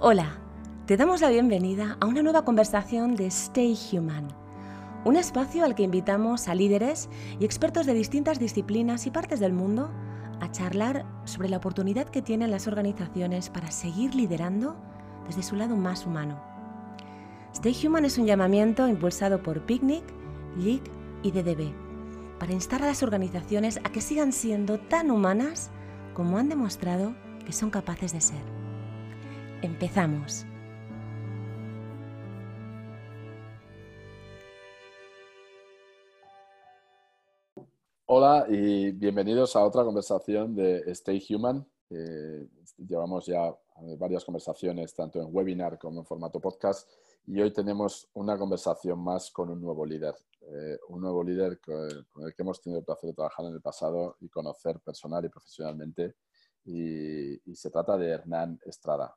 Hola, te damos la bienvenida a una nueva conversación de Stay Human, un espacio al que invitamos a líderes y expertos de distintas disciplinas y partes del mundo a charlar sobre la oportunidad que tienen las organizaciones para seguir liderando desde su lado más humano. Stay Human es un llamamiento impulsado por Picnic, LIC y DDB para instar a las organizaciones a que sigan siendo tan humanas como han demostrado que son capaces de ser. Empezamos. Hola y bienvenidos a otra conversación de Stay Human. llevamos ya varias conversaciones tanto en webinar como en formato podcast y hoy tenemos una conversación más con un nuevo líder. Eh, un nuevo líder con el que hemos tenido el placer de trabajar en el pasado y conocer personal y profesionalmente. y se trata de Hernán Estrada.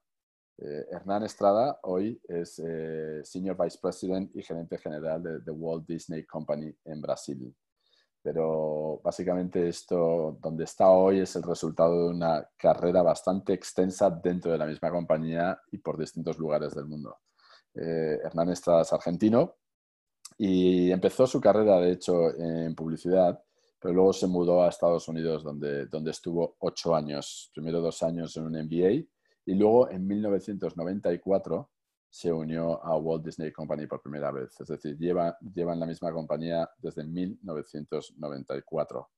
Eh, Hernán Estrada hoy es eh, Senior Vice President y gerente general de The Walt Disney Company en Brasil. Pero básicamente esto, donde está hoy, es el resultado de una carrera bastante extensa dentro de la misma compañía y por distintos lugares del mundo. Eh, Hernán Estrada es argentino y empezó su carrera, de hecho, en publicidad, pero luego se mudó a Estados Unidos, donde, donde estuvo ocho años. Primero dos años en un MBA y luego en 1994 se unió a Walt Disney Company por primera vez. Es decir, lleva, lleva en la misma compañía desde 1994.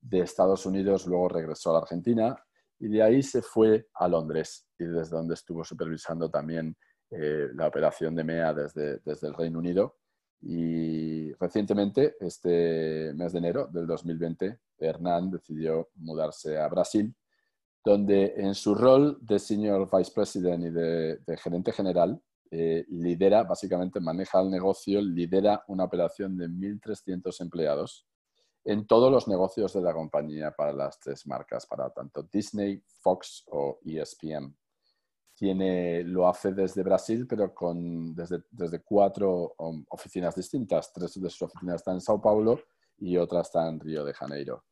De Estados Unidos luego regresó a la Argentina y de ahí se fue a Londres y desde donde estuvo supervisando también eh, la operación de MEA desde, desde el Reino Unido. Y recientemente, este mes de enero del 2020, Hernán decidió mudarse a Brasil donde en su rol de Senior Vice President y de, gerente general, eh, lidera, básicamente maneja el negocio, lidera una operación de 1.300 empleados en todos los negocios de la compañía para las tres marcas, para tanto Disney, Fox o ESPN. Tiene, lo hace desde Brasil, pero con, desde, desde cuatro um, oficinas distintas. Tres de sus oficinas están en Sao Paulo y otra está en Río de Janeiro.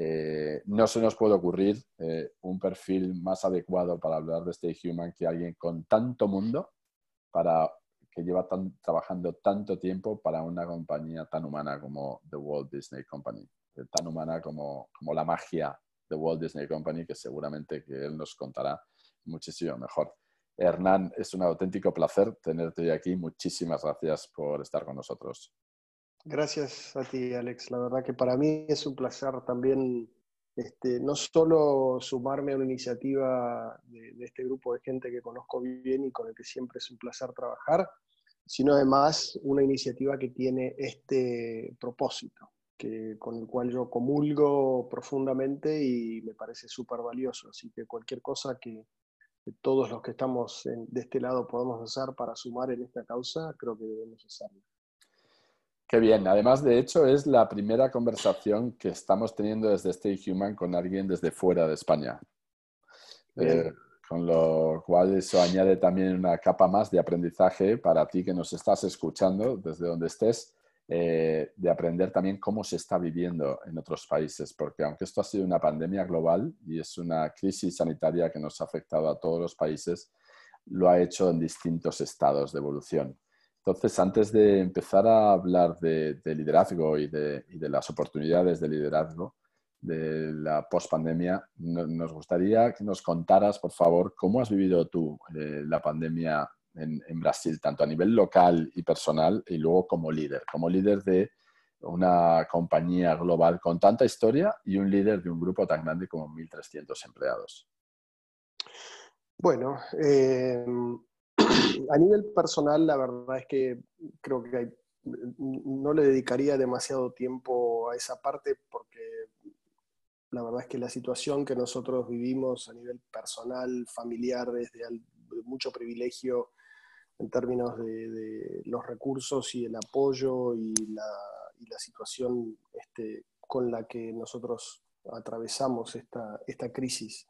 Eh, no se nos puede ocurrir eh, un perfil más adecuado para hablar de Stay Human que alguien con tanto mundo para que lleva trabajando tanto tiempo para una compañía tan humana como The Walt Disney Company, eh, tan humana como, como la magia de Walt Disney Company, que seguramente que él nos contará muchísimo mejor. Hernán, es un auténtico placer tenerte aquí. Muchísimas gracias por estar con nosotros. Gracias a ti, Alex. La verdad que para mí es un placer también este, no solo sumarme a una iniciativa de, este grupo de gente que conozco bien y con el que siempre es un placer trabajar, sino además una iniciativa que tiene este propósito, que, con el cual yo comulgo profundamente y me parece súper valioso. Así que cualquier cosa que, todos los que estamos de este lado podamos hacer para sumar en esta causa, creo que debemos hacerlo. Qué bien. Además, de hecho, es la primera conversación que estamos teniendo desde Stay Human con alguien desde fuera de España. Eh, con lo cual eso añade también una capa más de aprendizaje para ti que nos estás escuchando desde donde estés, eh, de aprender también cómo se está viviendo en otros países, porque aunque esto ha sido una pandemia global y es una crisis sanitaria que nos ha afectado a todos los países, lo ha hecho en distintos estados de evolución. Entonces, antes de empezar a hablar de, liderazgo y de, las oportunidades de liderazgo de la pospandemia, nos gustaría que nos contaras, por favor, cómo has vivido tú eh, la pandemia en, Brasil, tanto a nivel local y personal, y luego como líder, como líder de una compañía global con tanta historia y un líder de un grupo tan grande como 1.300 empleados. Bueno, eh, a nivel personal, la verdad es que creo que no le dedicaría demasiado tiempo a esa parte porque la verdad es que la situación que nosotros vivimos a nivel personal, familiar, es de, mucho privilegio en términos de, los recursos y el apoyo y la, situación este, con la que nosotros atravesamos esta, esta crisis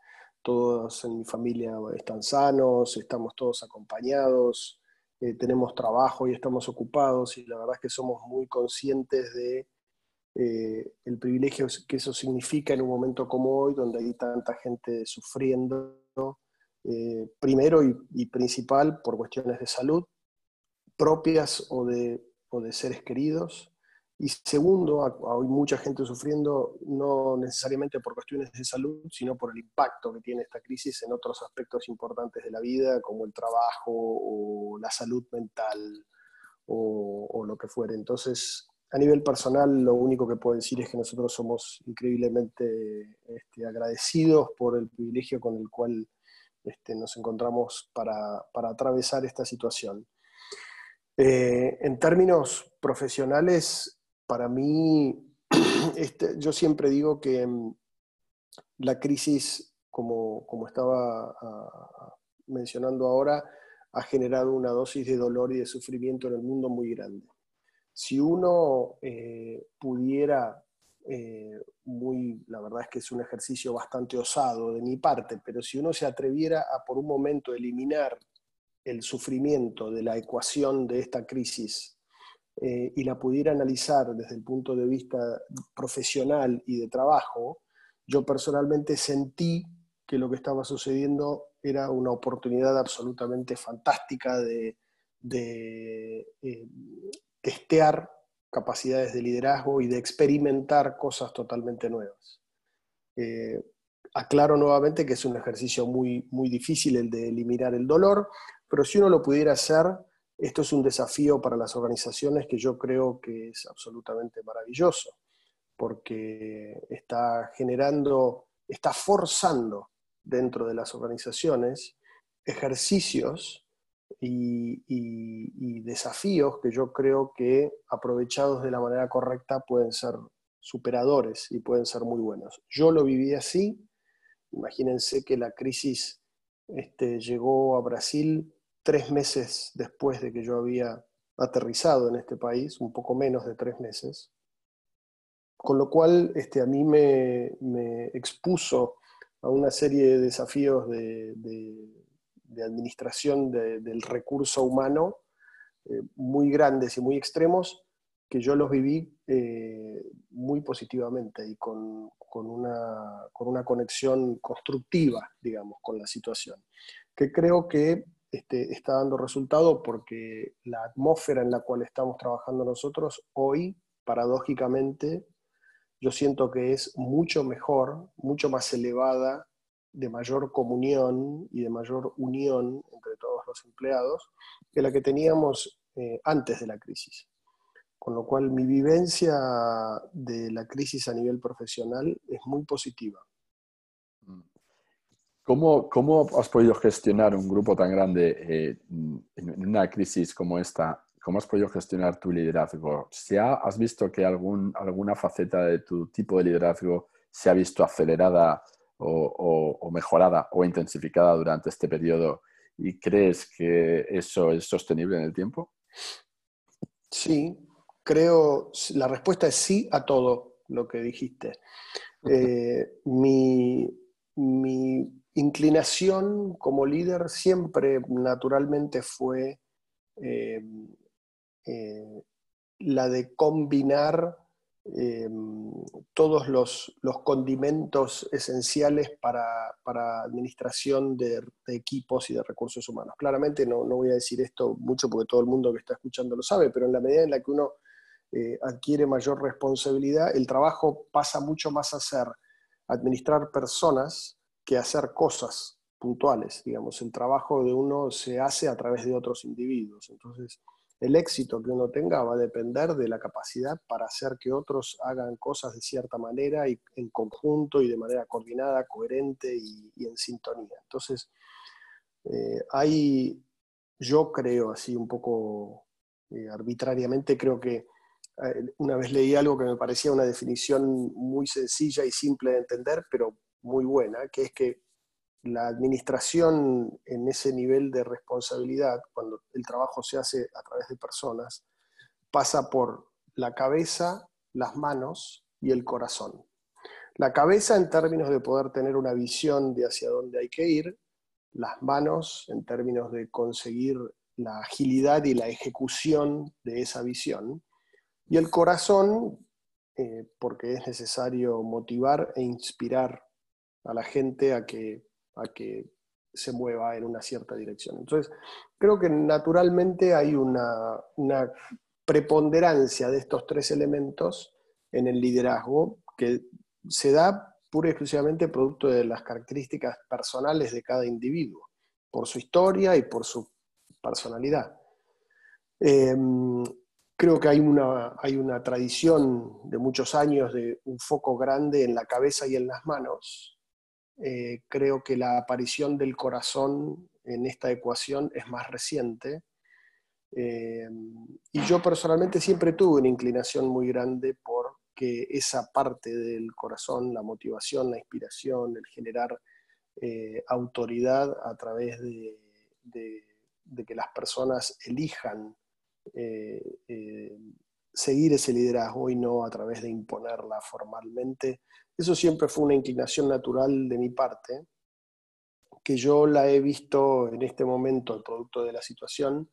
todos en mi familia están sanos, estamos todos acompañados, eh, tenemos trabajo y estamos ocupados y la verdad es que somos muy conscientes de eh, el privilegio que eso significa en un momento como hoy, donde hay tanta gente sufriendo eh, primero y, principal por cuestiones de salud propias o de, o de seres queridos. Y segundo, hay mucha gente sufriendo no necesariamente por cuestiones de salud, sino por el impacto que tiene esta crisis en otros aspectos importantes de la vida, como el trabajo o la salud mental o, lo que fuere. Entonces, a nivel personal, lo único que puedo decir es que nosotros somos increíblemente este, agradecidos por el privilegio con el cual este, nos encontramos para, para, atravesar esta situación. Eh, en términos profesionales, para mí, este, yo siempre digo que mm, la crisis, como, estaba ah, mencionando ahora, ha generado una dosis de dolor y de sufrimiento en el mundo muy grande. Si uno eh, pudiera, eh, muy, la verdad es que es un ejercicio bastante osado de mi parte, pero si uno se atreviera a por un momento eliminar el sufrimiento de la ecuación de esta crisis eh, y la pudiera analizar desde el punto de vista profesional y de trabajo, yo personalmente sentí que lo que estaba sucediendo era una oportunidad absolutamente fantástica de, eh, testear capacidades de liderazgo y de experimentar cosas totalmente nuevas. Eh, aclaro nuevamente que es un ejercicio muy, muy difícil el de eliminar el dolor, pero si uno lo pudiera hacer esto es un desafío para las organizaciones que yo creo que es absolutamente maravilloso, porque está generando, está forzando dentro de las organizaciones ejercicios y, desafíos que yo creo que aprovechados de la manera correcta pueden ser superadores y pueden ser muy buenos. Yo lo viví así. Imagínense que la crisis este, llegó a Brasil tres meses después de que yo había aterrizado en este país, un poco menos de tres meses, con lo cual este, a mí me, expuso a una serie de desafíos de, administración del recurso humano eh, muy grandes y muy extremos, que yo los viví eh, muy positivamente y con, una, con una conexión constructiva, digamos, con la situación, que creo que este, está dando resultado porque la atmósfera en la cual estamos trabajando nosotros hoy, paradójicamente, yo siento que es mucho mejor, mucho más elevada, de mayor comunión y de mayor unión entre todos los empleados que la que teníamos eh, antes de la crisis. Con lo cual mi vivencia de la crisis a nivel profesional es muy positiva. ¿Cómo, ¿Cómo, has podido gestionar un grupo tan grande eh, en una crisis como esta? ¿Cómo has podido gestionar tu liderazgo? ¿Se ¿Has visto que algún, alguna faceta de tu tipo de liderazgo se ha visto acelerada o, o, mejorada o intensificada durante este periodo? ¿Y crees que eso es sostenible en el tiempo? Sí, creo, la respuesta es sí a todo lo que dijiste. Eh, mi, mi inclinación como líder siempre naturalmente fue eh, eh, la de combinar eh, todos los, condimentos esenciales para, para administración de, equipos y de recursos humanos. Claramente no, no, voy a decir esto mucho porque todo el mundo que está escuchando lo sabe, pero en la medida en la que uno adquiere mayor responsabilidad, el trabajo pasa mucho más a ser administrar personas que hacer cosas puntuales, digamos, el trabajo de uno se hace a través de otros individuos. Entonces, el éxito que uno tenga va a depender de la capacidad para hacer que otros hagan cosas de cierta manera y en conjunto y de manera coordinada, coherente y, en sintonía. Entonces, eh, hay, yo creo así un poco eh, arbitrariamente, creo que eh, una vez leí algo que me parecía una definición muy sencilla y simple de entender, pero muy buena, que es que la administración en ese nivel de responsabilidad, cuando el trabajo se hace a través de personas, pasa por la cabeza, las manos y el corazón. La cabeza en términos de poder tener una visión de hacia dónde hay que ir, las manos en términos de conseguir la agilidad y la ejecución de esa visión, y el corazón, eh, porque es necesario motivar e inspirar a la gente a que, a que se mueva en una cierta dirección. Entonces, creo que naturalmente hay una, una preponderancia de estos tres elementos en el liderazgo que se da pura y exclusivamente producto de las características personales de cada individuo, por su historia y por su personalidad. Em, creo que hay una, hay una tradición de muchos años de un foco grande en la cabeza y en las manos. Eh, creo que la aparición del corazón en esta ecuación es más reciente. Em, y yo personalmente siempre tuve una inclinación muy grande por que esa parte del corazón, la motivación, la inspiración, el generar eh, autoridad a través de, que las personas elijan eh, eh, seguir ese liderazgo y no a través de imponerla formalmente. Eso siempre fue una inclinación natural de mi parte, que yo la he visto en este momento, el producto de la situación,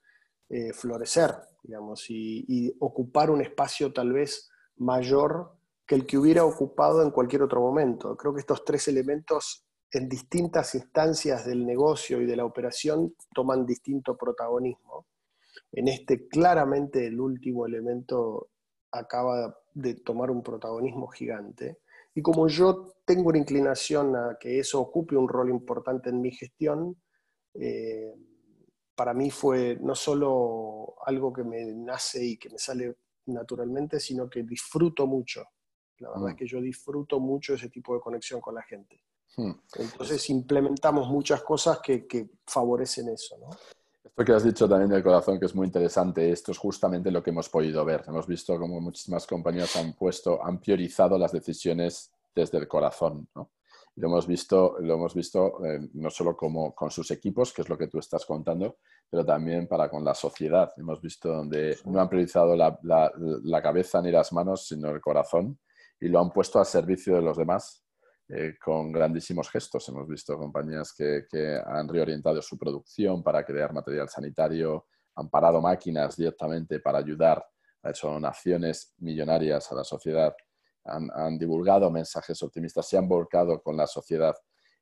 florecer, digamos, y ocupar un espacio tal vez mayor que el que hubiera ocupado en cualquier otro momento. Creo que estos tres elementos en distintas instancias del negocio y de la operación toman distinto protagonismo. En este claramente el último elemento acaba de tomar un protagonismo gigante. Y como yo tengo una inclinación a que eso ocupe un rol importante en mi gestión, eh, para mí fue no solo algo que me nace y que me sale naturalmente, sino que disfruto mucho. La verdad es mm. que yo disfruto mucho ese tipo de conexión con la gente. Hmm. Entonces implementamos muchas cosas que, favorecen eso. Esto que has dicho también del corazón, que es muy interesante, esto es justamente lo que hemos podido ver. Hemos visto cómo muchísimas compañías han puesto, han priorizado las decisiones desde el corazón. ¿no? lo hemos visto, lo hemos visto eh, no solo como con sus equipos, que es lo que tú estás contando, pero también para con la sociedad. Hemos visto donde no han priorizado la, la, cabeza ni las manos, sino el corazón, y lo han puesto al servicio de los demás eh, con grandísimos gestos. Hemos visto compañías que, han reorientado su producción para crear material sanitario, han parado máquinas directamente para ayudar a hecho donaciones millonarias a la sociedad han, divulgado mensajes optimistas, se han volcado con la sociedad.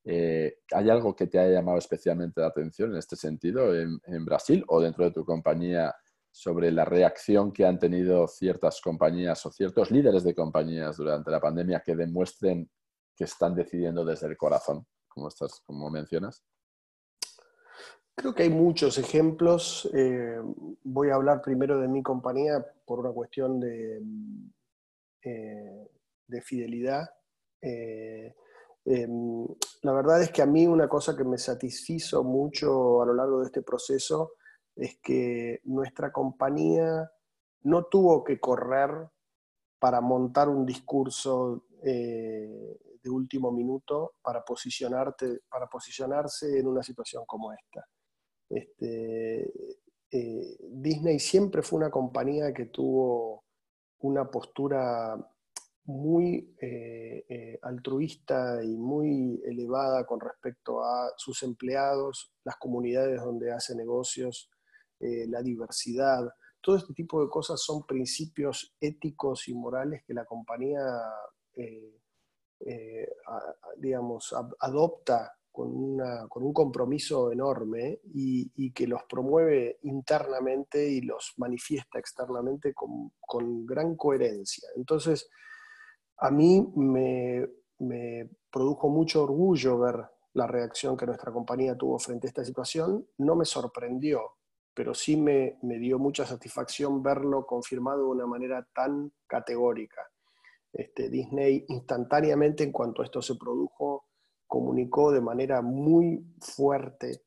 Eh, ¿Hay algo que te haya llamado especialmente la atención en este sentido en, Brasil o dentro de tu compañía sobre la reacción que han tenido ciertas compañías o ciertos líderes de compañías durante la pandemia que demuestren que están decidiendo desde el corazón, como, estás, como mencionas? Creo que hay muchos ejemplos. Eh, voy a hablar primero de mi compañía por una cuestión de, eh, de fidelidad. Eh, la verdad es que a mí una cosa que me satisfizo mucho a lo largo de este proceso es que nuestra compañía no tuvo que correr para montar un discurso de último minuto para, posicionarte, para posicionarse en una situación como esta. Este, Disney siempre fue una compañía que tuvo una postura muy eh, eh, altruista y muy elevada con respecto a sus empleados, las comunidades donde hace negocios, eh, la diversidad. Todo este tipo de cosas son principios éticos y morales que la compañía, digamos, adopta con, un compromiso enorme y, que los promueve internamente y los manifiesta externamente con, con gran coherencia. Entonces, a mí me, produjo mucho orgullo ver la reacción que nuestra compañía tuvo frente a esta situación. No me sorprendió, pero sí me, dio mucha satisfacción verlo confirmado de una manera tan categórica. Este, Disney instantáneamente, en cuanto esto se produjo, comunicó de manera muy fuerte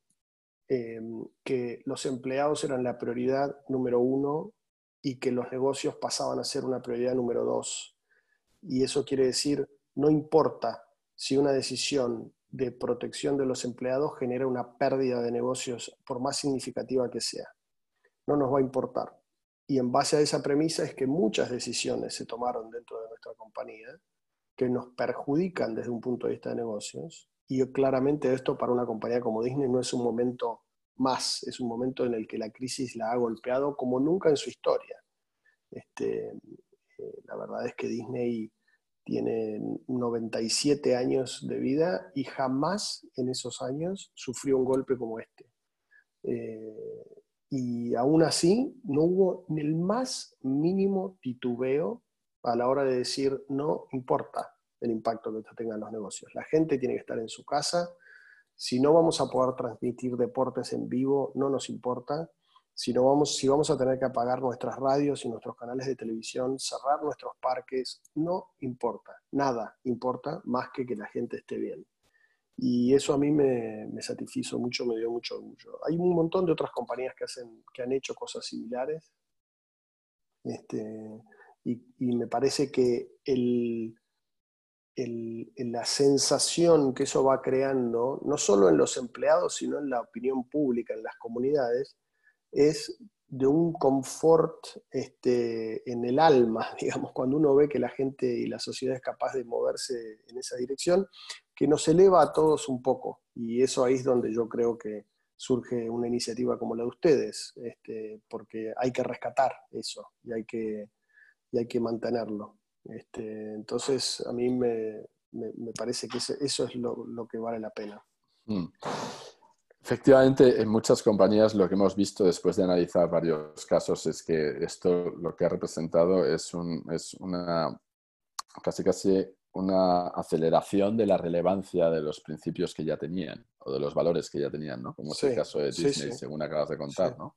eh, que los empleados eran la prioridad número uno y que los negocios pasaban a ser una prioridad número dos y eso quiere decir, no importa si una decisión de protección de los empleados genera una pérdida de negocios, por más significativa que sea. No nos va a importar. Y en base a esa premisa es que muchas decisiones se tomaron dentro de nuestra compañía que nos perjudican desde un punto de vista de negocios. Y claramente esto para una compañía como Disney no es un momento más, es un momento en el que la crisis la ha golpeado como nunca en su historia. Este, eh, la verdad es que Disney tiene 97 años de vida y jamás en esos años sufrió un golpe como este. Eh, y aún así no hubo ni el más mínimo titubeo a la hora de decir no importa el impacto que esto tenga en los negocios. La gente tiene que estar en su casa. Si no vamos a poder transmitir deportes en vivo, no nos importa si, vamos, si vamos a tener que apagar nuestras radios y nuestros canales de televisión, cerrar nuestros parques, no importa, nada importa más que que la gente esté bien. Y eso a mí me, me satisfizo mucho, me dio mucho orgullo. Hay un montón de otras compañías que, hacen, que han hecho cosas similares. Este, y, me parece que la sensación que eso va creando, no solo en los empleados, sino en la opinión pública, en las comunidades, es de un confort este, en el alma, digamos, cuando uno ve que la gente y la sociedad es capaz de moverse en esa dirección, que nos eleva a todos un poco. Y eso ahí es donde yo creo que surge una iniciativa como la de ustedes, este, porque hay que rescatar eso y hay que, y hay que mantenerlo. Este, entonces, a mí me, me, parece que eso es lo, lo, que vale la pena. Mm. Efectivamente, en muchas compañías lo que hemos visto después de analizar varios casos es que esto lo que ha representado es, un, es una casi casi una aceleración de la relevancia de los principios que ya tenían o de los valores que ya tenían, ¿no? Como es el caso de Disney, según acabas de contar, ¿no?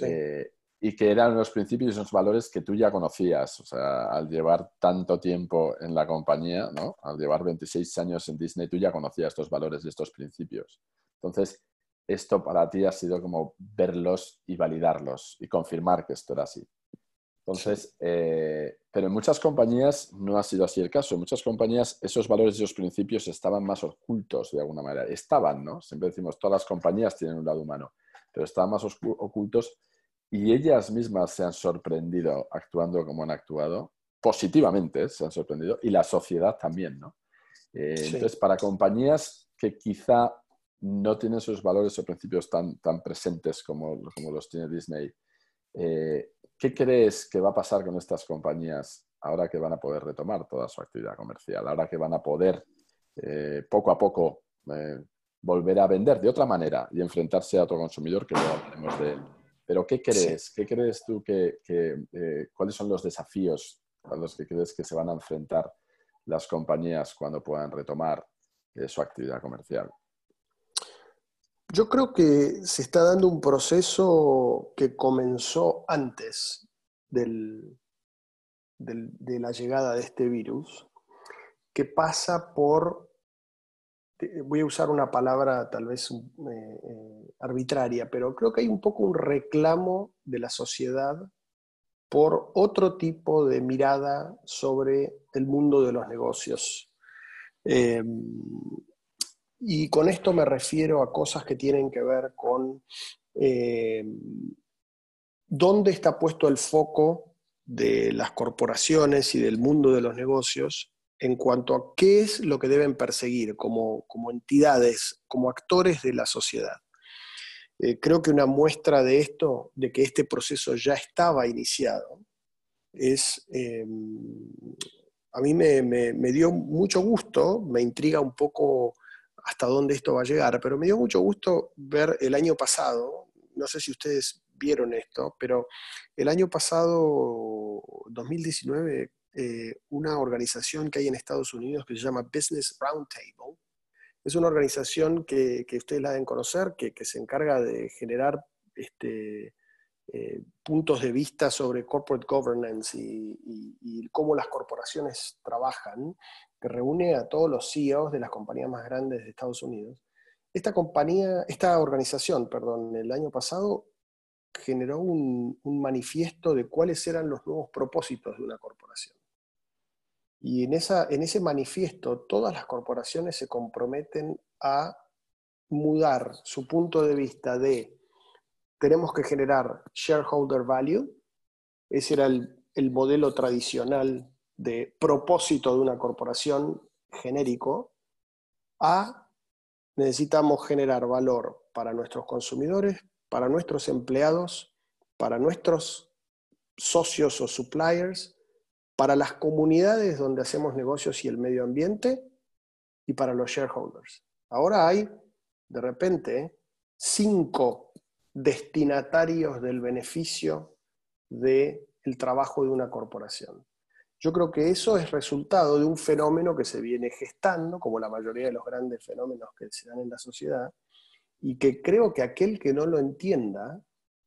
Eh, y que eran los principios y los valores que tú ya conocías, o sea, al llevar tanto tiempo en la compañía, ¿no? Al llevar 26 años en Disney, tú ya conocías estos valores y estos principios. Entonces, esto para ti ha sido como verlos y validarlos y confirmar que esto era así. Entonces, eh, pero en muchas compañías no ha sido así el caso. En muchas compañías esos valores y esos principios estaban más ocultos de alguna manera. Estaban, ¿no? Siempre decimos, todas las compañías tienen un lado humano, pero estaban más ocultos y ellas mismas se han sorprendido actuando como han actuado. Positivamente se han sorprendido y la sociedad también, ¿no? Eh, entonces, para compañías que quizá no tienen sus valores o principios tan, tan presentes como, como los tiene Disney. Eh, ¿Qué crees que va a pasar con estas compañías ahora que van a poder retomar toda su actividad comercial, ahora que van a poder eh, poco a poco eh, volver a vender de otra manera y enfrentarse a otro consumidor, que luego hablaremos de él? Pero ¿qué crees? ¿Qué crees tú que, que cuáles son los desafíos a los que crees que se van a enfrentar las compañías cuando puedan retomar su actividad comercial? Yo creo que se está dando un proceso que comenzó antes del, de la llegada de este virus, que pasa por, voy a usar una palabra tal vez eh, eh, arbitraria, pero creo que hay un poco un reclamo de la sociedad por otro tipo de mirada sobre el mundo de los negocios. Eh, y con esto me refiero a cosas que tienen que ver con eh, dónde está puesto el foco de las corporaciones y del mundo de los negocios en cuanto a qué es lo que deben perseguir como, entidades, como actores de la sociedad. Eh, creo que una muestra de esto, de que este proceso ya estaba iniciado, es, eh, a mí me, me, dio mucho gusto, me intriga un poco hasta dónde esto va a llegar, pero me dio mucho gusto ver el año pasado, no sé si ustedes vieron esto, pero el año pasado, 2019, eh, una organización que hay en Estados Unidos que se llama Business Roundtable, es una organización que, ustedes la deben conocer, que, se encarga de generar este, eh, puntos de vista sobre corporate governance y, cómo las corporaciones trabajan, que reúne a todos los CEOs de las compañías más grandes de Estados Unidos. Esta compañía, esta organización, perdón, el año pasado generó un, manifiesto de cuáles eran los nuevos propósitos de una corporación. Y en, esa, en ese manifiesto todas las corporaciones se comprometen a mudar su punto de vista de tenemos que generar shareholder value, ese era el, el modelo tradicional de propósito de una corporación genérico a necesitamos generar valor para nuestros consumidores, para nuestros empleados, para nuestros socios o suppliers para las comunidades donde hacemos negocios y el medio ambiente y para los shareholders. Ahora hay, de repente, cinco destinatarios del beneficio del trabajo de una corporación. Yo creo que eso es resultado de un fenómeno que se viene gestando, como la mayoría de los grandes fenómenos que se dan en la sociedad, y que creo que aquel que no lo entienda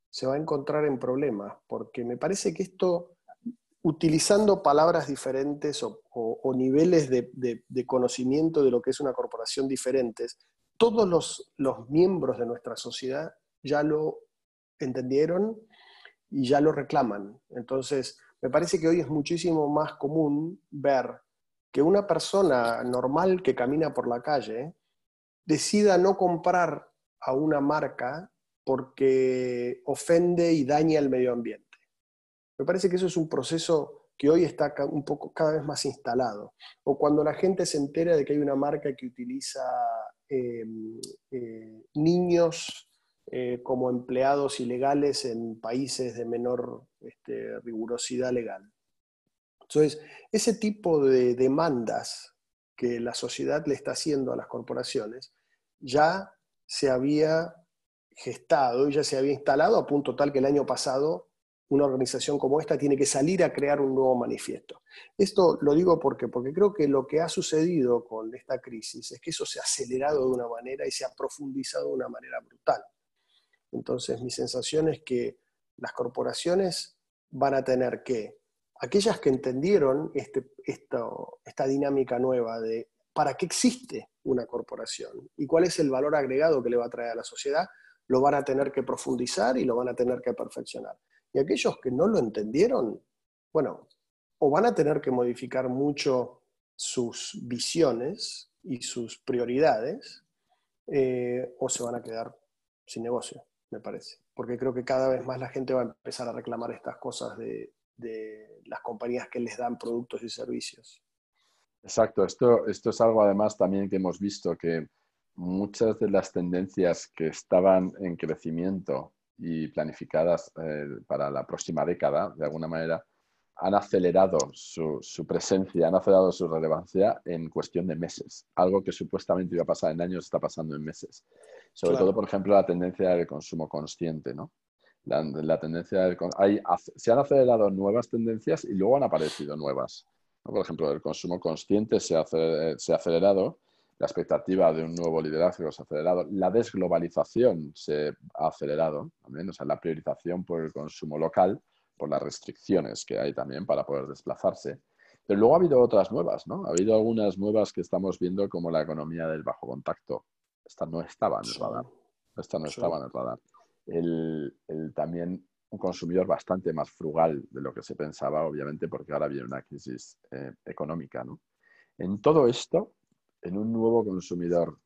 se va a encontrar en problemas, porque me parece que esto, utilizando palabras diferentes o, niveles de, conocimiento de lo que es una corporación diferentes, todos los, los miembros de nuestra sociedad ya lo entendieron y ya lo reclaman. Entonces, me parece que hoy es muchísimo más común ver que una persona normal que camina por la calle decida no comprar a una marca porque ofende y daña el medio ambiente. Me parece que eso es un proceso que hoy está un poco cada vez más instalado. O cuando la gente se entera de que hay una marca que utiliza em, eh, niños eh, como empleados ilegales en países de menor este, rigurosidad legal. Entonces, ese tipo de demandas que la sociedad le está haciendo a las corporaciones ya se había gestado y ya se había instalado a punto tal que el año pasado una organización como esta tiene que salir a crear un nuevo manifiesto. Esto lo digo porque, porque creo que lo que ha sucedido con esta crisis es que eso se ha acelerado de una manera y se ha profundizado de una manera brutal. Entonces, mi sensación es que las corporaciones van a tener que, aquellas que entendieron este, esta dinámica nueva de para qué existe una corporación y cuál es el valor agregado que le va a traer a la sociedad, lo van a tener que profundizar y lo van a tener que perfeccionar. Y aquellos que no lo entendieron, bueno, o van a tener que modificar mucho sus visiones y sus prioridades, eh, o se van a quedar sin negocio me parece. Porque creo que cada vez más la gente va a empezar a reclamar estas cosas de, las compañías que les dan productos y servicios. Exacto, esto, esto es algo además también que hemos visto que muchas de las tendencias que estaban en crecimiento y planificadas eh, para la próxima década, de alguna manera, han acelerado su, su, presencia, han acelerado su relevancia en cuestión de meses. Algo que supuestamente iba a pasar en años está pasando en meses. Sobre todo, por ejemplo, la tendencia del consumo consciente, ¿no? La, tendencia del, hay, se han acelerado nuevas tendencias y luego han aparecido nuevas. Por ejemplo, el consumo consciente se ha, se ha acelerado, la expectativa de un nuevo liderazgo se ha acelerado, la desglobalización se ha acelerado, también, o sea, la priorización por el consumo local por las restricciones que hay también para poder desplazarse. Pero luego ha habido otras nuevas, ¿no? Ha habido algunas nuevas que estamos viendo como la economía del bajo contacto. Esta no estaba en el radar. Esta no estaba en el radar. El, también un consumidor bastante más frugal de lo que se pensaba, obviamente, porque ahora viene una crisis eh, económica, ¿no? En todo esto, en un nuevo consumidor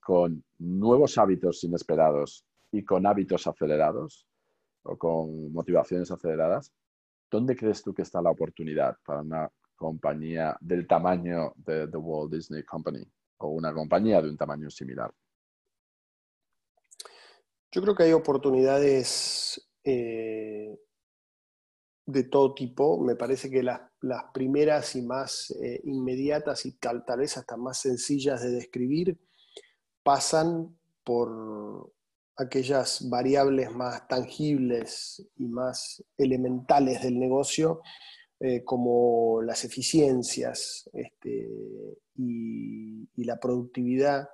con nuevos hábitos inesperados y con hábitos acelerados, o con motivaciones aceleradas, ¿dónde crees tú que está la oportunidad para una compañía del tamaño de The Walt Disney Company o una compañía de un tamaño similar? Yo creo que hay oportunidades eh, de todo tipo. Me parece que las, primeras y más eh, inmediatas y tal, vez hasta más sencillas de describir pasan por aquellas variables más tangibles y más elementales del negocio, eh, como las eficiencias este, y, la productividad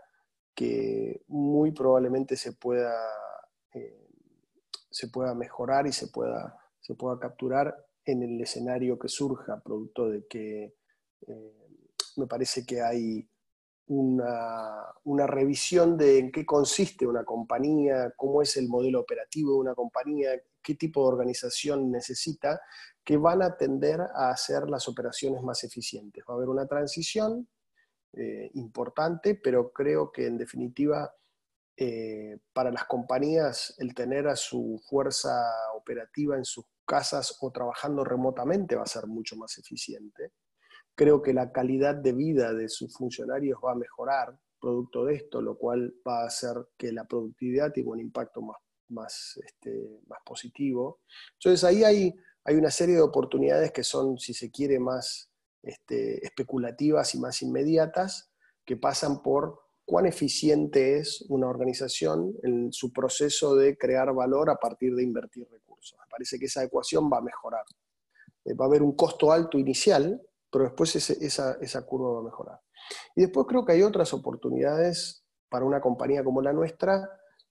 que muy probablemente se pueda, eh, se pueda mejorar y se pueda, se pueda capturar en el escenario que surja, producto de que eh, me parece que hay una, revisión de en qué consiste una compañía, cómo es el modelo operativo de una compañía, qué tipo de organización necesita, que van a tender a hacer las operaciones más eficientes. Va a haber una transición eh, importante, pero creo que en definitiva eh, para las compañías el tener a su fuerza operativa en sus casas o trabajando remotamente va a ser mucho más eficiente creo que la calidad de vida de sus funcionarios va a mejorar producto de esto, lo cual va a hacer que la productividad tenga un impacto más, más, este, más positivo. Entonces ahí hay, hay una serie de oportunidades que son, si se quiere, más este, especulativas y más inmediatas, que pasan por cuán eficiente es una organización en su proceso de crear valor a partir de invertir recursos. Me parece que esa ecuación va a mejorar. Eh, va a haber un costo alto inicial, pero después esa, esa curva va a mejorar. Y después creo que hay otras oportunidades para una compañía como la nuestra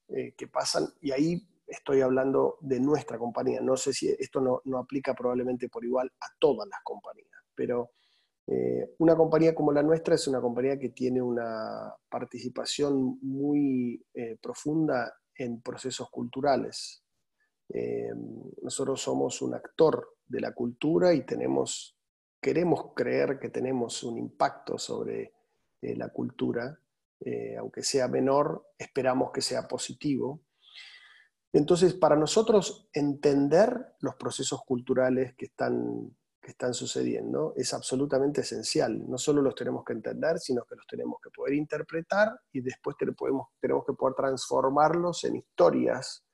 eh, que pasan, y ahí estoy hablando de nuestra compañía. No sé si esto no, no aplica probablemente por igual a todas las compañías, pero eh, una compañía como la nuestra es una compañía que tiene una participación muy eh, profunda en procesos culturales. nosotros somos un actor de la cultura y tenemos, queremos creer que tenemos un impacto sobre la cultura eh, aunque sea menor, esperamos que sea positivo. Entonces, para nosotros entender los procesos culturales que están, que están sucediendo es absolutamente esencial. No solo los tenemos que entender, sino que los tenemos que poder interpretar y después podemos, tenemos que poder transformarlos en historias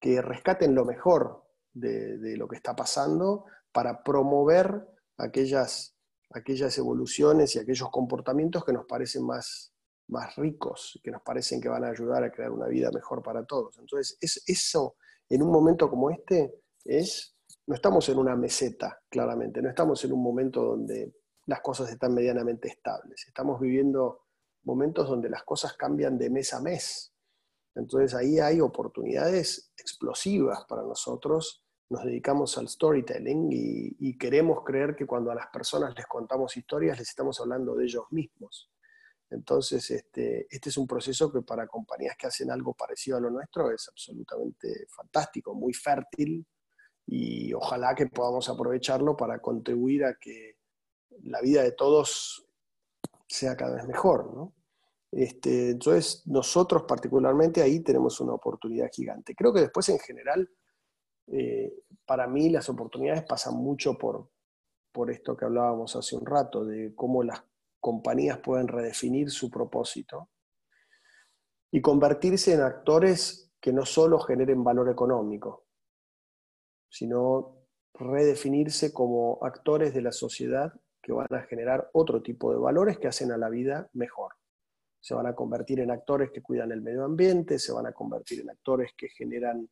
que rescaten lo mejor de, de lo que está pasando para promover aquellas, aquellas evoluciones y aquellos comportamientos que nos parecen más, más ricos, que nos parecen que van a ayudar a crear una vida mejor para todos. Entonces, es, eso en un momento como este es, no estamos en una meseta, claramente, no estamos en un momento donde las cosas están medianamente estables, estamos viviendo momentos donde las cosas cambian de mes a mes. Entonces ahí hay oportunidades explosivas para nosotros. Nos dedicamos al storytelling y, queremos creer que cuando a las personas les contamos historias les estamos hablando de ellos mismos entonces, este, este, es un proceso que para compañías que hacen algo parecido a lo nuestro es absolutamente fantástico, muy fértil y ojalá que podamos aprovecharlo para contribuir a que la vida de todos sea cada vez mejor. Este, entonces, nosotros particularmente ahí tenemos una oportunidad gigante. Creo que después en general, eh, para mí las oportunidades pasan mucho por, por esto que hablábamos hace un rato, de cómo las compañías pueden redefinir su propósito y convertirse en actores que no solo generen valor económico, sino redefinirse como actores de la sociedad que van a generar otro tipo de valores que hacen a la vida mejor. Se van a convertir en actores que cuidan el medio ambiente, se van a convertir en actores que generan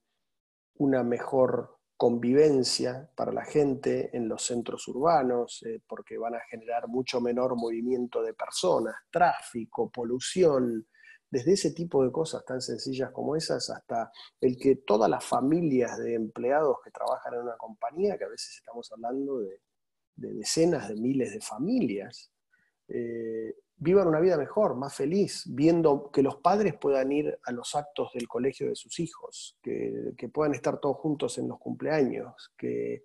una mejor convivencia para la gente en los centros urbanos, eh, porque van a generar mucho menor movimiento de personas, tráfico, polución, desde ese tipo de cosas tan sencillas como esas hasta el que todas las familias de empleados que trabajan en una compañía, que a veces estamos hablando de, decenas de miles de familias, eh, vivan una vida mejor, más feliz, viendo que los padres puedan ir a los actos del colegio de sus hijos, que, puedan estar todos juntos en los cumpleaños, que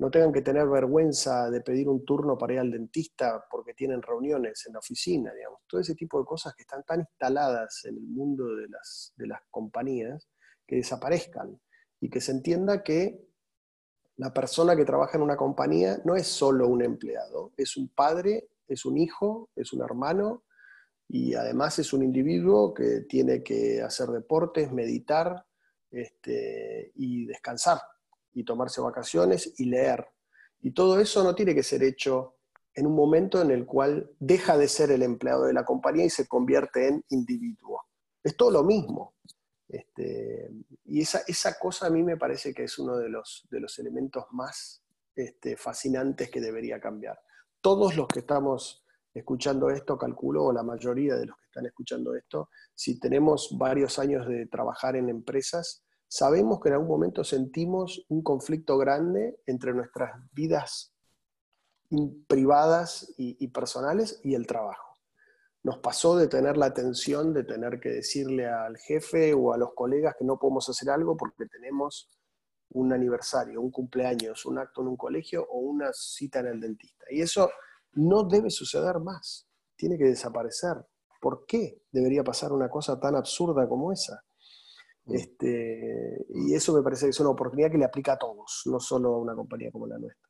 no tengan que tener vergüenza de pedir un turno para ir al dentista porque tienen reuniones en la oficina, digamos. Todo ese tipo de cosas que están tan instaladas en el mundo de las, de las compañías, que desaparezcan y que se entienda que la persona que trabaja en una compañía no es solo un empleado, es un padre es un hijo, es un hermano y además es un individuo que tiene que hacer deportes, meditar este, y descansar y tomarse vacaciones y leer. Y todo eso no tiene que ser hecho en un momento en el cual deja de ser el empleado de la compañía y se convierte en individuo. Es todo lo mismo. Este, y esa, esa, cosa a mí me parece que es uno de los, de los elementos más este, fascinantes que debería cambiar todos los que estamos escuchando esto, calculo, o la mayoría de los que están escuchando esto, si tenemos varios años de trabajar en empresas, sabemos que en algún momento sentimos un conflicto grande entre nuestras vidas privadas y, personales y el trabajo. Nos pasó de tener la tensión de tener que decirle al jefe o a los colegas que no podemos hacer algo porque tenemos un aniversario, un cumpleaños, un acto en un colegio o una cita en el dentista. Y eso no debe suceder más, tiene que desaparecer. ¿Por qué debería pasar una cosa tan absurda como esa? Este, y eso me parece que es una oportunidad que le aplica a todos, no solo a una compañía como la nuestra.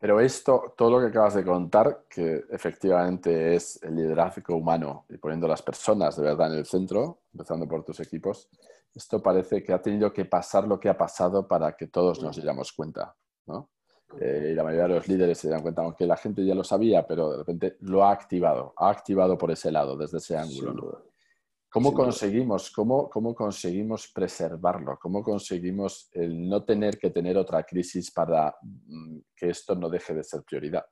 Pero esto, todo lo que acabas de contar, que efectivamente es el liderazgo humano y poniendo las personas de verdad en el centro, empezando por tus equipos, esto parece que ha tenido que pasar lo que ha pasado para que todos nos diéramos cuenta. ¿no? Eh, y la mayoría de los líderes se dan cuenta, aunque la gente ya lo sabía, pero de repente lo ha activado, ha activado por ese lado, desde ese ángulo. ¿Cómo conseguimos, cómo, cómo conseguimos preservarlo? ¿Cómo conseguimos el no tener que tener otra crisis para mm, que esto no deje de ser prioridad?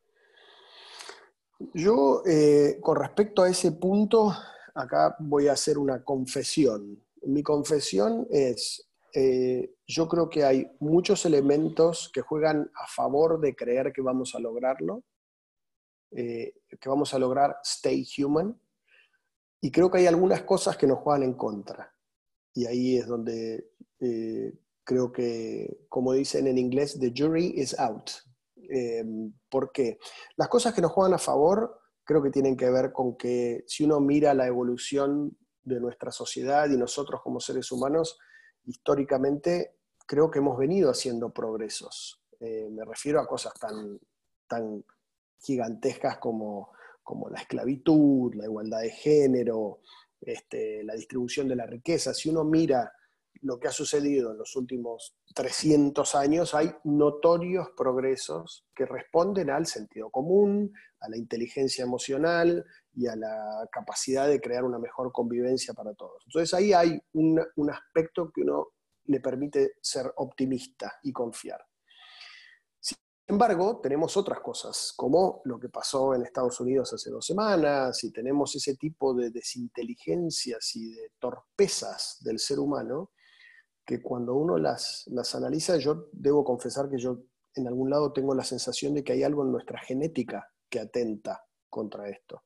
Yo, eh, con respecto a ese punto, acá voy a hacer una confesión. Mi confesión es, eh, yo creo que hay muchos elementos que juegan a favor de creer que vamos a lograrlo, eh, que vamos a lograr stay human, y creo que hay algunas cosas que nos juegan en contra. Y ahí es donde creo que, como dicen en inglés, the jury is out. Em, ¿Por qué? Las cosas que nos juegan a favor creo que tienen que ver con que si uno mira la evolución de nuestra sociedad y nosotros como seres humanos, históricamente creo que hemos venido haciendo progresos. Eh, me refiero a cosas tan, tan gigantescas como, como la esclavitud, la igualdad de género, este, la distribución de la riqueza. Si uno mira lo que ha sucedido en los últimos 300 años, hay notorios progresos que responden al sentido común, a la inteligencia emocional y a la capacidad de crear una mejor convivencia para todos. Entonces ahí hay un, aspecto que uno le permite ser optimista y confiar. Sin embargo, tenemos otras cosas, como lo que pasó en Estados Unidos hace dos semanas, y tenemos ese tipo de desinteligencias y de torpezas del ser humano, que cuando uno las, las analiza, yo debo confesar que yo en algún lado tengo la sensación de que hay algo en nuestra genética que atenta contra esto.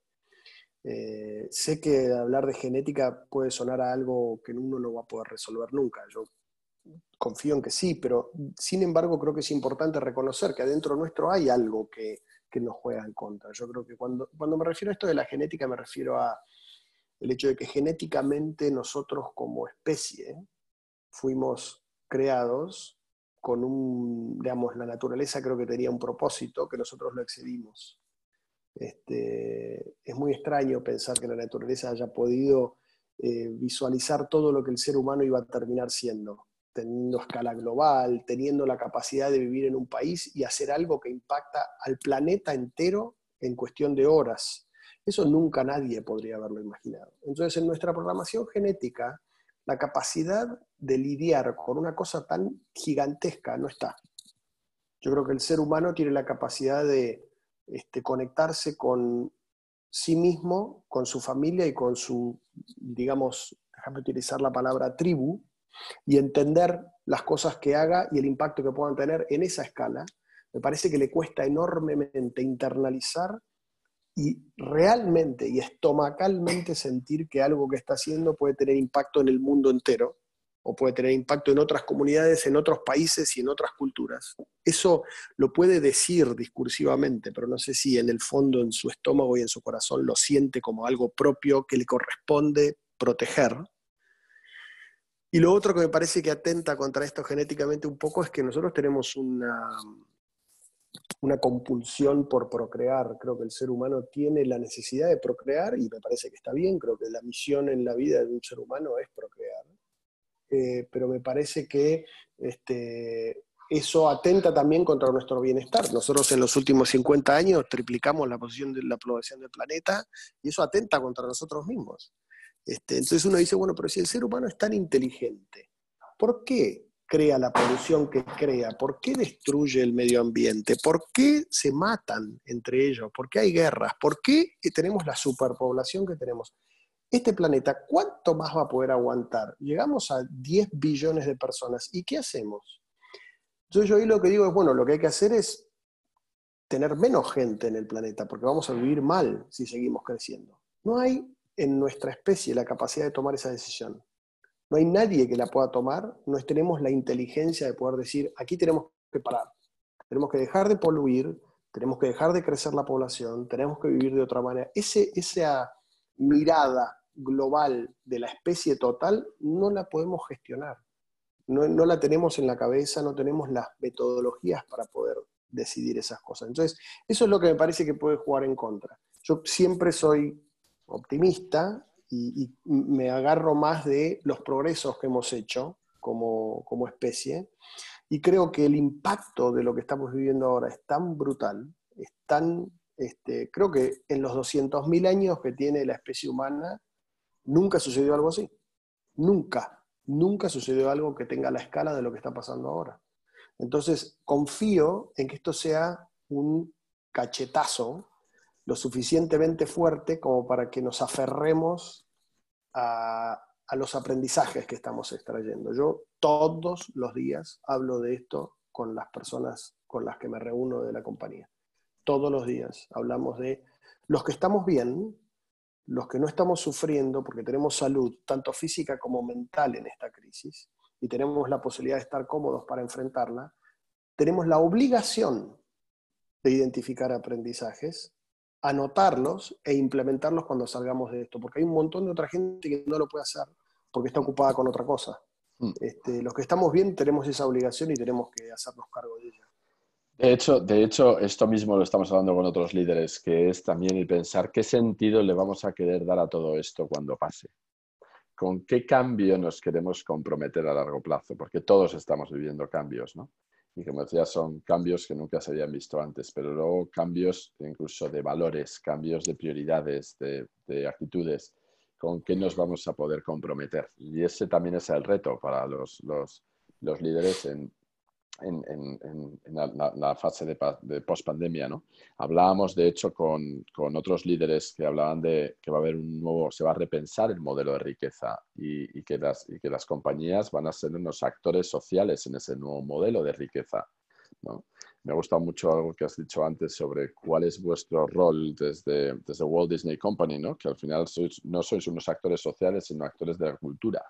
Eh, sé que hablar de genética puede sonar a algo que uno no va a poder resolver nunca. Yo confío en que sí, pero sin embargo creo que es importante reconocer que adentro nuestro hay algo que, nos juega en contra. Yo creo que cuando, cuando me refiero a esto de la genética me refiero a el hecho de que genéticamente nosotros como especie fuimos creados con un, digamos, la naturaleza creo que tenía un propósito que nosotros lo excedimos. Este, es muy extraño pensar que la naturaleza haya podido eh, visualizar todo lo que el ser humano iba a terminar siendo, teniendo escala global, teniendo la capacidad de vivir en un país y hacer algo que impacta al planeta entero en cuestión de horas. Eso nunca nadie podría haberlo imaginado. Entonces, en nuestra programación genética, la capacidad de lidiar con una cosa tan gigantesca no está. Yo creo que el ser humano tiene la capacidad de este, conectarse con sí mismo, con su familia y con su, digamos, déjame utilizar la palabra tribu, y entender las cosas que haga y el impacto que puedan tener en esa escala. Me parece que le cuesta enormemente internalizar y realmente y estomacalmente sentir que algo que está haciendo puede tener impacto en el mundo entero o puede tener impacto en otras comunidades, en otros países y en otras culturas. Eso lo puede decir discursivamente, pero no sé si en el fondo, en su estómago y en su corazón lo siente como algo propio que le corresponde proteger. Y lo otro que me parece que atenta contra esto genéticamente un poco es que nosotros tenemos una, una compulsión por procrear. Creo que el ser humano tiene la necesidad de procrear y me parece que está bien. Creo que la misión en la vida de un ser humano es procrear. Eh, pero me parece que este, eso atenta también contra nuestro bienestar. Nosotros en los últimos 50 años triplicamos la posición de la población del planeta y eso atenta contra nosotros mismos. Este, entonces uno dice, bueno, pero si el ser humano es tan inteligente, ¿por qué crea la polución que crea? ¿Por qué destruye el medio ambiente? ¿Por qué se matan entre ellos? ¿Por qué hay guerras? ¿Por qué tenemos la superpoblación que tenemos? Este planeta, ¿cuánto más va a poder aguantar? Llegamos a 10 billones de personas. ¿Y qué hacemos? Entonces yo ahí lo que digo es, bueno, lo que hay que hacer es tener menos gente en el planeta, porque vamos a vivir mal si seguimos creciendo. No hay en nuestra especie la capacidad de tomar esa decisión. No hay nadie que la pueda tomar, no tenemos la inteligencia de poder decir, aquí tenemos que parar, tenemos que dejar de poluir, tenemos que dejar de crecer la población, tenemos que vivir de otra manera. Ese, esa mirada global de la especie total no la podemos gestionar. No, no, la tenemos en la cabeza, no tenemos las metodologías para poder decidir esas cosas. Entonces, eso es lo que me parece que puede jugar en contra. Yo siempre soy optimista y, me agarro más de los progresos que hemos hecho como, como especie. Y creo que el impacto de lo que estamos viviendo ahora es tan brutal, es tan, este, creo que en los 200.000 años que tiene la especie humana, nunca sucedió algo así. Nunca, nunca sucedió algo que tenga la escala de lo que está pasando ahora. Entonces, confío en que esto sea un cachetazo lo suficientemente fuerte como para que nos aferremos a, a los aprendizajes que estamos extrayendo. Yo todos los días hablo de esto con las personas con las que me reúno de la compañía. Todos los días hablamos de los que estamos bien, los que no estamos sufriendo porque tenemos salud, tanto física como mental en esta crisis, y tenemos la posibilidad de estar cómodos para enfrentarla, tenemos la obligación de identificar aprendizajes, anotarlos e implementarlos cuando salgamos de esto, porque hay un montón de otra gente que no lo puede hacer porque está ocupada con otra cosa. Mm. Este, los que estamos bien tenemos esa obligación y tenemos que hacernos cargo de ella. De hecho, de hecho, esto mismo lo estamos hablando con otros líderes, que es también el pensar qué sentido le vamos a querer dar a todo esto cuando pase. ¿Con qué cambio nos queremos comprometer a largo plazo? Porque todos estamos viviendo cambios, ¿no? Y como decía, son cambios que nunca se habían visto antes, pero luego cambios incluso de valores, cambios de prioridades, de, de actitudes con qué nos vamos a poder comprometer. Y ese también es el reto para los, los, los líderes en, en, en, en la, fase de, de post-pandemia. ¿no? Hablábamos, de hecho, con, con, otros líderes que hablaban de que va a haber un nuevo, se va a repensar el modelo de riqueza y, y, que las, y que las compañías van a ser unos actores sociales en ese nuevo modelo de riqueza. ¿no? me ha gustado mucho algo que has dicho antes sobre cuál es vuestro rol desde, desde Walt Disney Company, ¿no? que al final sois, no sois unos actores sociales, sino actores de la cultura.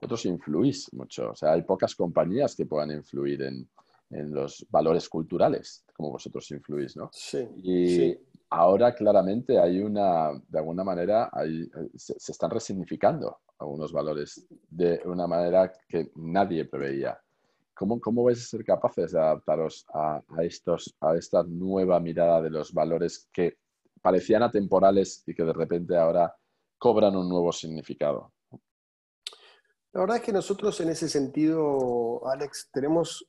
Vosotros influís mucho, o sea, hay pocas compañías que puedan influir en, en los valores culturales, como vosotros influís, ¿no? Sí. Y ahora claramente hay una, de alguna manera, hay, se, se están resignificando algunos valores de una manera que nadie preveía. ¿Cómo, ¿Cómo vais a ser capaces de adaptaros a, estos, a esta nueva mirada de los valores que parecían atemporales y que de repente ahora cobran un nuevo significado? La verdad es que nosotros en ese sentido, Alex, tenemos...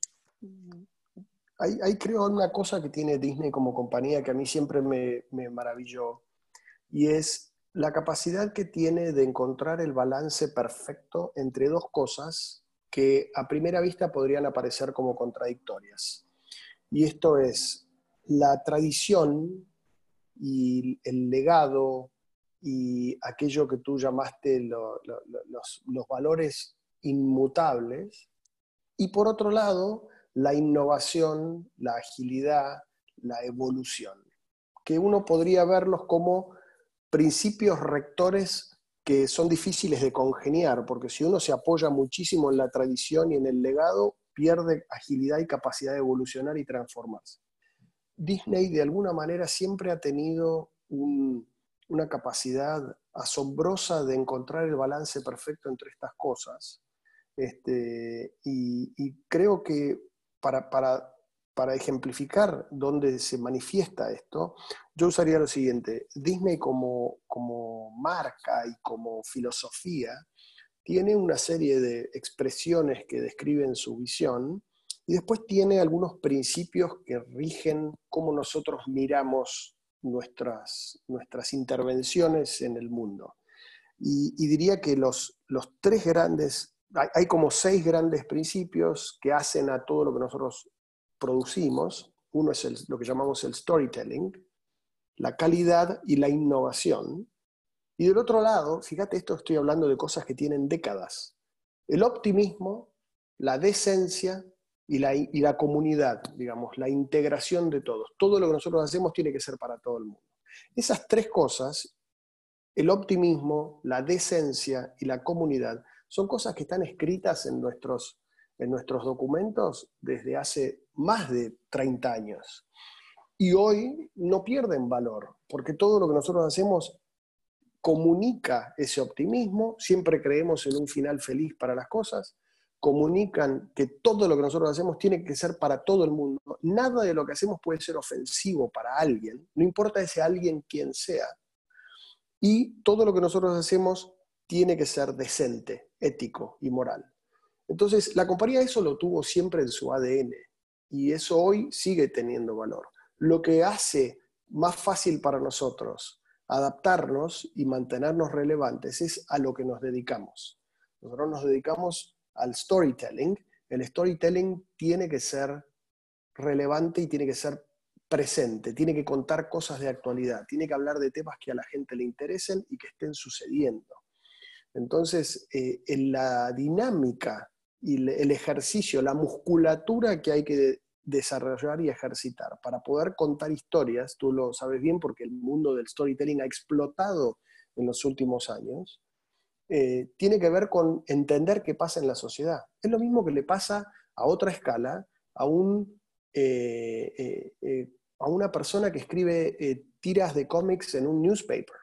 Hay, creo una cosa que tiene Disney como compañía que a mí siempre me, me maravilló y es la capacidad que tiene de encontrar el balance perfecto entre dos cosas que a primera vista podrían aparecer como contradictorias. Y esto es la tradición y el legado y aquello que tú llamaste los, los valores inmutables. Y por otro lado, la innovación, la agilidad, la evolución, que uno podría verlos como principios rectores que son difíciles de congeniar, porque si uno se apoya muchísimo en la tradición y en el legado, pierde agilidad y capacidad de evolucionar y transformarse. Disney de alguna manera siempre ha tenido una capacidad asombrosa de encontrar el balance perfecto entre estas cosas. Este, y, creo que para, para para ejemplificar dónde se manifiesta esto, yo usaría lo siguiente. Disney como, como marca y como filosofía tiene una serie de expresiones que describen su visión y después tiene algunos principios que rigen cómo nosotros miramos nuestras, nuestras intervenciones en el mundo. Y, diría que los, los tres grandes, hay, hay, como seis grandes principios que hacen a todo lo que nosotros producimos, uno es lo que llamamos el storytelling, la calidad y la innovación. Y del otro lado, fíjate, esto estoy hablando de cosas que tienen décadas. El optimismo, la decencia y la, y la comunidad, digamos, la integración de todos. Todo lo que nosotros hacemos tiene que ser para todo el mundo. Esas tres cosas, el optimismo, la decencia y la comunidad, son cosas que están escritas en nuestros en nuestros documentos desde hace más de 30 años. Y hoy no pierden valor, porque todo lo que nosotros hacemos comunica ese optimismo, siempre creemos en un final feliz para las cosas, comunican que todo lo que nosotros hacemos tiene que ser para todo el mundo. Nada de lo que hacemos puede ser ofensivo para alguien, no importa ese alguien quien sea. Y todo lo que nosotros hacemos tiene que ser decente, ético y moral. Entonces, la compañía eso lo tuvo siempre en su ADN y eso hoy sigue teniendo valor. Lo que hace más fácil para nosotros adaptarnos y mantenernos relevantes es a lo que nos dedicamos. Nosotros nos dedicamos al storytelling. El storytelling tiene que ser relevante y tiene que ser presente, tiene que contar cosas de actualidad, tiene que hablar de temas que a la gente le interesen y que estén sucediendo. Entonces, eh, en la dinámica y el ejercicio, la musculatura que hay que desarrollar y ejercitar para poder contar historias, tú lo sabes bien porque el mundo del storytelling ha explotado en los últimos años, eh, tiene que ver con entender qué pasa en la sociedad. Es lo mismo que le pasa a otra escala a un eh, a una persona que escribe eh, tiras de cómics en un newspaper.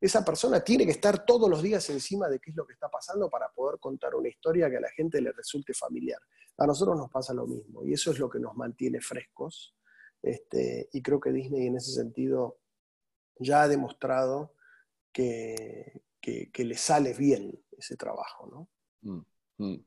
Esa persona tiene que estar todos los días encima de qué es lo que está pasando para poder contar una historia que a la gente le resulte familiar. A nosotros nos pasa lo mismo y eso es lo que nos mantiene frescos. Este, y creo que Disney en ese sentido ya ha demostrado que, le sale bien ese trabajo. ¿no? Mm, mm.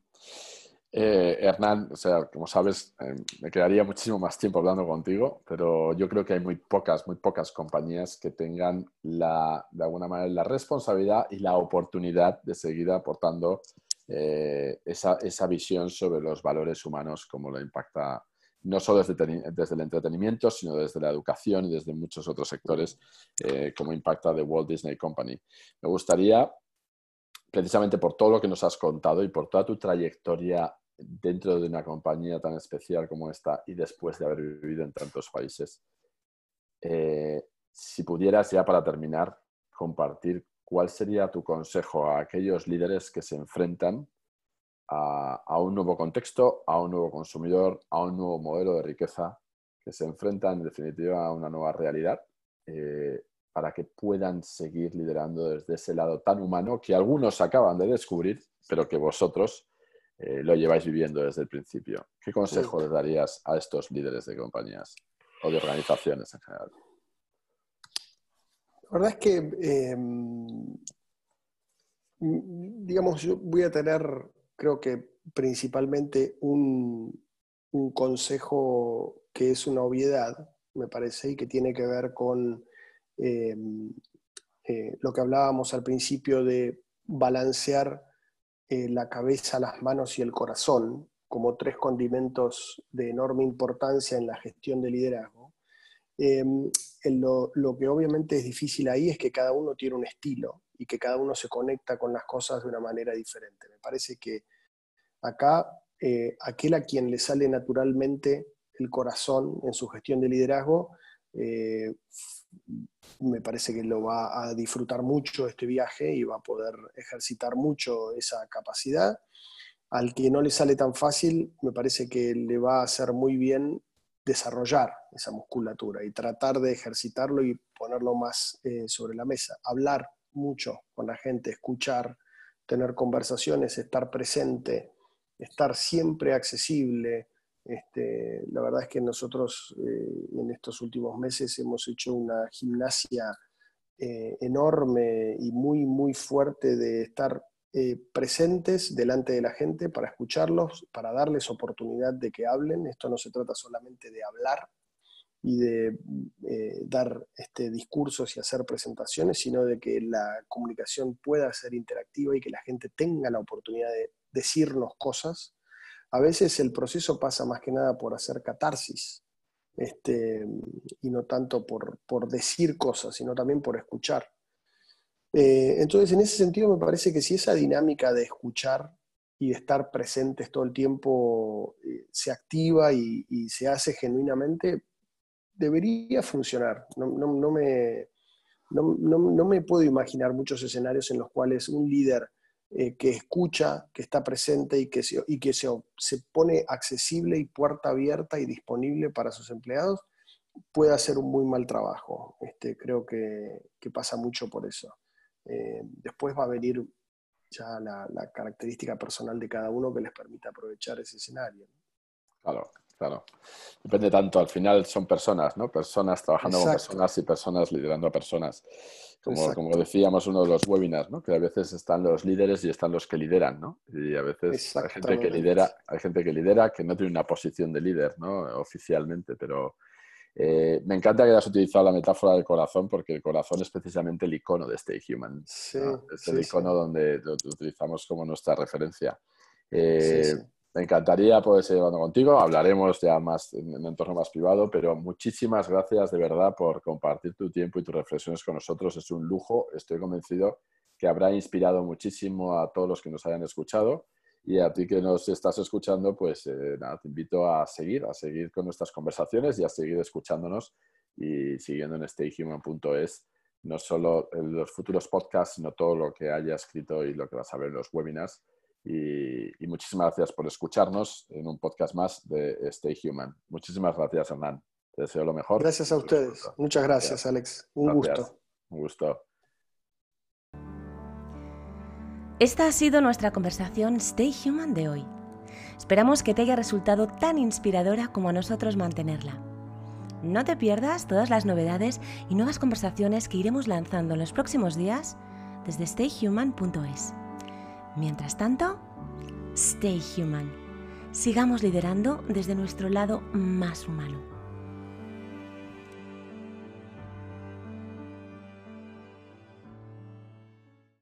Eh, Hernán, o sea, como sabes, eh, me quedaría muchísimo más tiempo hablando contigo, pero yo creo que hay muy pocas, muy pocas compañías que tengan la, de alguna manera la responsabilidad y la oportunidad de seguir aportando eh, esa, esa, visión sobre los valores humanos, como lo impacta no solo desde, el entretenimiento, sino desde la educación y desde muchos otros sectores, como impacta The Walt Disney Company. Me gustaría precisamente por todo lo que nos has contado y por toda tu trayectoria dentro de una compañía tan especial como esta y después de haber vivido en tantos países. Eh, si pudieras ya para terminar compartir cuál sería tu consejo a aquellos líderes que se enfrentan a, un nuevo contexto, a un nuevo consumidor, a un nuevo modelo de riqueza, que se enfrentan en definitiva a una nueva realidad, eh, para que puedan seguir liderando desde ese lado tan humano que algunos acaban de descubrir, pero que vosotros eh, lo lleváis viviendo desde el principio. ¿Qué consejo le darías a estos líderes de compañías o de organizaciones en general? La verdad es que, em, digamos, yo voy a tener, creo que principalmente un, consejo que es una obviedad, me parece, y que tiene que ver con em, eh, lo que hablábamos al principio de balancear eh, la cabeza, las manos y el corazón como tres condimentos de enorme importancia en la gestión de liderazgo. Em, lo, que obviamente es difícil ahí es que cada uno tiene un estilo y que cada uno se conecta con las cosas de una manera diferente. Me parece que acá eh, aquel a quien le sale naturalmente el corazón en su gestión de liderazgo eh, me parece que lo va a disfrutar mucho este viaje y va a poder ejercitar mucho esa capacidad. Al que no le sale tan fácil, me parece que le va a hacer muy bien desarrollar esa musculatura y tratar de ejercitarlo y ponerlo más eh, sobre la mesa. Hablar mucho con la gente, escuchar, tener conversaciones, estar presente, estar siempre accesible, este, la verdad es que nosotros eh, en estos últimos meses hemos hecho una gimnasia eh, enorme y muy, muy fuerte de estar eh, presentes delante de la gente para escucharlos, para darles oportunidad de que hablen. Esto no se trata solamente de hablar y de dar este, discursos y hacer presentaciones, sino de que la comunicación pueda ser interactiva y que la gente tenga la oportunidad de decirnos cosas a veces el proceso pasa más que nada por hacer catarsis, este, y no tanto por, decir cosas, sino también por escuchar. Eh, entonces, en ese sentido, me parece que si esa dinámica de escuchar y de estar presentes todo el tiempo eh, se activa y, se hace genuinamente, debería funcionar. No, me, no, me puedo imaginar muchos escenarios en los cuales un líder eh, que escucha, que está presente y que, se, y que se, se, pone accesible y puerta abierta y disponible para sus empleados, puede hacer un muy mal trabajo. Este, creo que, que pasa mucho por eso. Eh, después va a venir ya la, la, característica personal de cada uno que les permita aprovechar ese escenario. Claro, claro. Depende tanto, al final son personas, ¿no? Personas trabajando con personas y personas liderando a personas. Como, como, decíamos uno de los webinars, ¿no? Que a veces están los líderes y están los que lideran, ¿no? Y a veces hay gente que lidera, hay gente que lidera que no tiene una posición de líder, ¿no? Oficialmente, pero eh, me encanta que hayas utilizado la metáfora del corazón porque el corazón es precisamente el icono de Stay Human. es el icono donde lo, utilizamos como nuestra referencia. Eh, me encantaría poder seguir hablando contigo. Hablaremos ya más en un entorno más privado, pero muchísimas gracias de verdad por compartir tu tiempo y tus reflexiones con nosotros. Es un lujo. Estoy convencido que habrá inspirado muchísimo a todos los que nos hayan escuchado. Y a ti que nos estás escuchando, pues eh, te invito a seguir, a seguir con nuestras conversaciones y a seguir escuchándonos y siguiendo en stayhuman.es, no solo los futuros podcasts, sino todo lo que haya escrito y lo que vas a ver en los webinars. Y, y muchísimas gracias por escucharnos en un podcast más de Stay Human. Muchísimas gracias, Hernán. Te deseo lo mejor. Gracias a ustedes. Muchas gracias, Alex. Un gusto. Un gusto. Esta ha sido nuestra conversación Stay Human de hoy. Esperamos que te haya resultado tan inspiradora como a nosotros mantenerla. No te pierdas todas las novedades y nuevas conversaciones que iremos lanzando en los próximos días desde stayhuman.es. Mientras tanto, stay human. Sigamos liderando desde nuestro lado más humano.